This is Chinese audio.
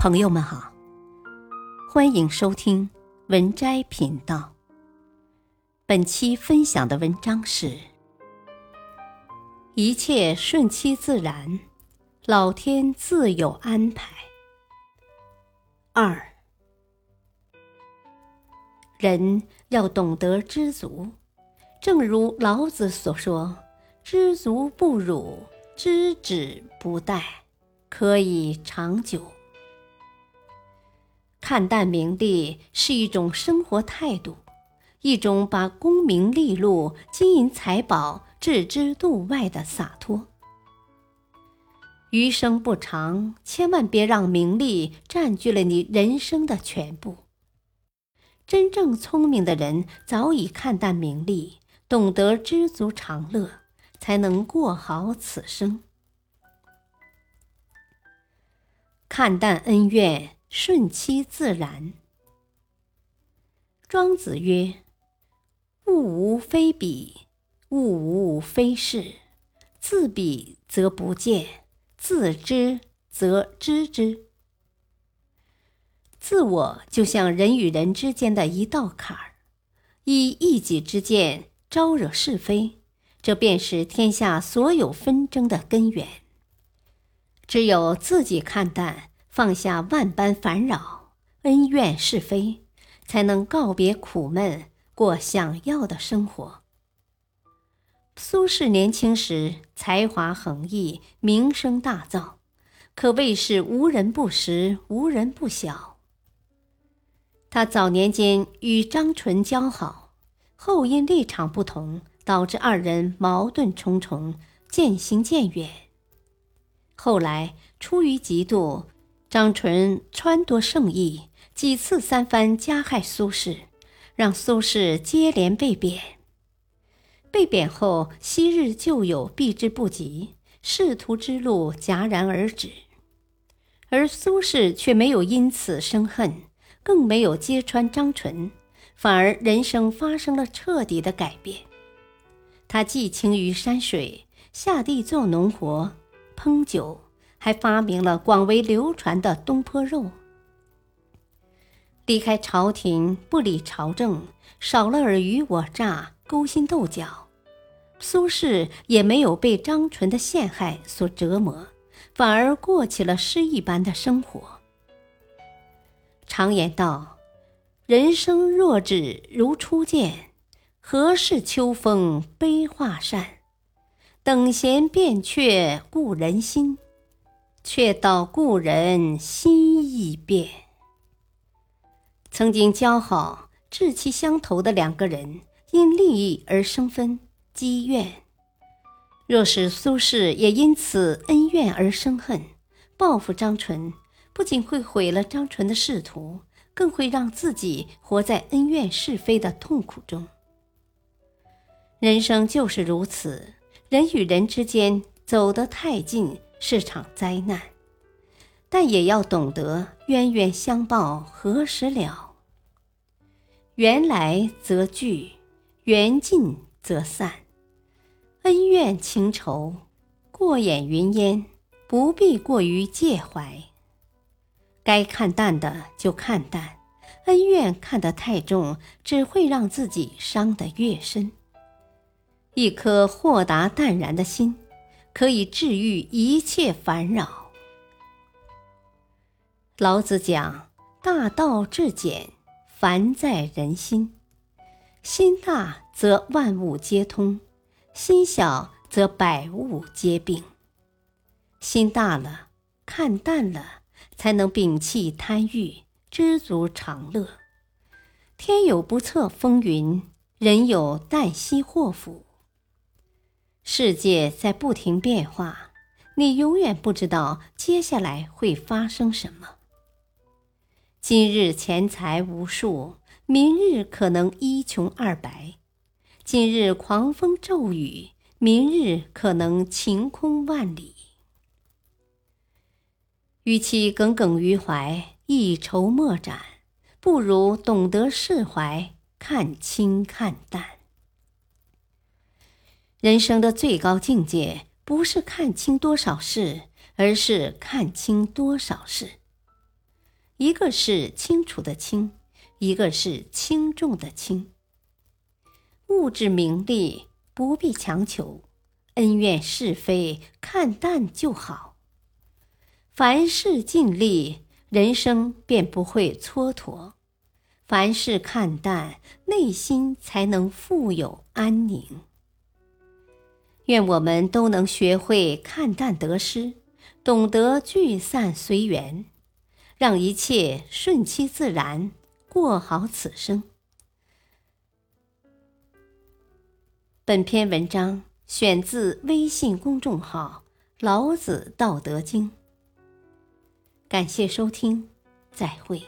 朋友们好，欢迎收听文摘频道。本期分享的文章是：一切顺其自然，老天自有安排。二，人要懂得知足，正如老子所说：“知足不辱，知止不殆，可以长久。”看淡名利是一种生活态度，一种把功名利禄、金银财宝置之度外的洒脱。余生不长，千万别让名利占据了你人生的全部。真正聪明的人早已看淡名利，懂得知足常乐，才能过好此生。看淡恩怨。顺其自然。庄子曰：“物无非彼，物无非是。自彼则不见，自知则知之。自我就像人与人之间的一道坎儿，以一己之见招惹是非，这便是天下所有纷争的根源。只有自己看淡。”放下万般烦扰、恩怨是非，才能告别苦闷，过想要的生活。苏轼年轻时才华横溢，名声大噪，可谓是无人不识、无人不晓。他早年间与张纯交好，后因立场不同，导致二人矛盾重重，渐行渐远。后来出于嫉妒。张纯撺掇圣意，几次三番加害苏轼，让苏轼接连被贬。被贬后，昔日旧友避之不及，仕途之路戛然而止。而苏轼却没有因此生恨，更没有揭穿张纯，反而人生发生了彻底的改变。他寄情于山水，下地做农活，烹酒。还发明了广为流传的东坡肉。离开朝廷，不理朝政，少了尔虞我诈、勾心斗角，苏轼也没有被张纯的陷害所折磨，反而过起了诗一般的生活。常言道：“人生若只如初见，何事秋风悲画扇？等闲变却故人心。”却道故人心易变。曾经交好、志气相投的两个人，因利益而生分、积怨。若是苏轼也因此恩怨而生恨，报复张纯，不仅会毁了张纯的仕途，更会让自己活在恩怨是非的痛苦中。人生就是如此，人与人之间走得太近。是场灾难，但也要懂得冤冤相报何时了。缘来则聚，缘尽则散。恩怨情仇，过眼云烟，不必过于介怀。该看淡的就看淡，恩怨看得太重，只会让自己伤得越深。一颗豁达淡然的心。可以治愈一切烦扰。老子讲：“大道至简，凡在人心。心大则万物皆通，心小则百物皆病。心大了，看淡了，才能摒弃贪欲，知足常乐。天有不测风云，人有旦夕祸福。”世界在不停变化，你永远不知道接下来会发生什么。今日钱财无数，明日可能一穷二白；今日狂风骤雨，明日可能晴空万里。与其耿耿于怀、一筹莫展，不如懂得释怀、看清看淡。人生的最高境界，不是看清多少事，而是看清多少事。一个是清楚的清，一个是轻重的轻。物质名利不必强求，恩怨是非看淡就好。凡事尽力，人生便不会蹉跎；凡事看淡，内心才能富有安宁。愿我们都能学会看淡得失，懂得聚散随缘，让一切顺其自然，过好此生。本篇文章选自微信公众号“老子道德经”。感谢收听，再会。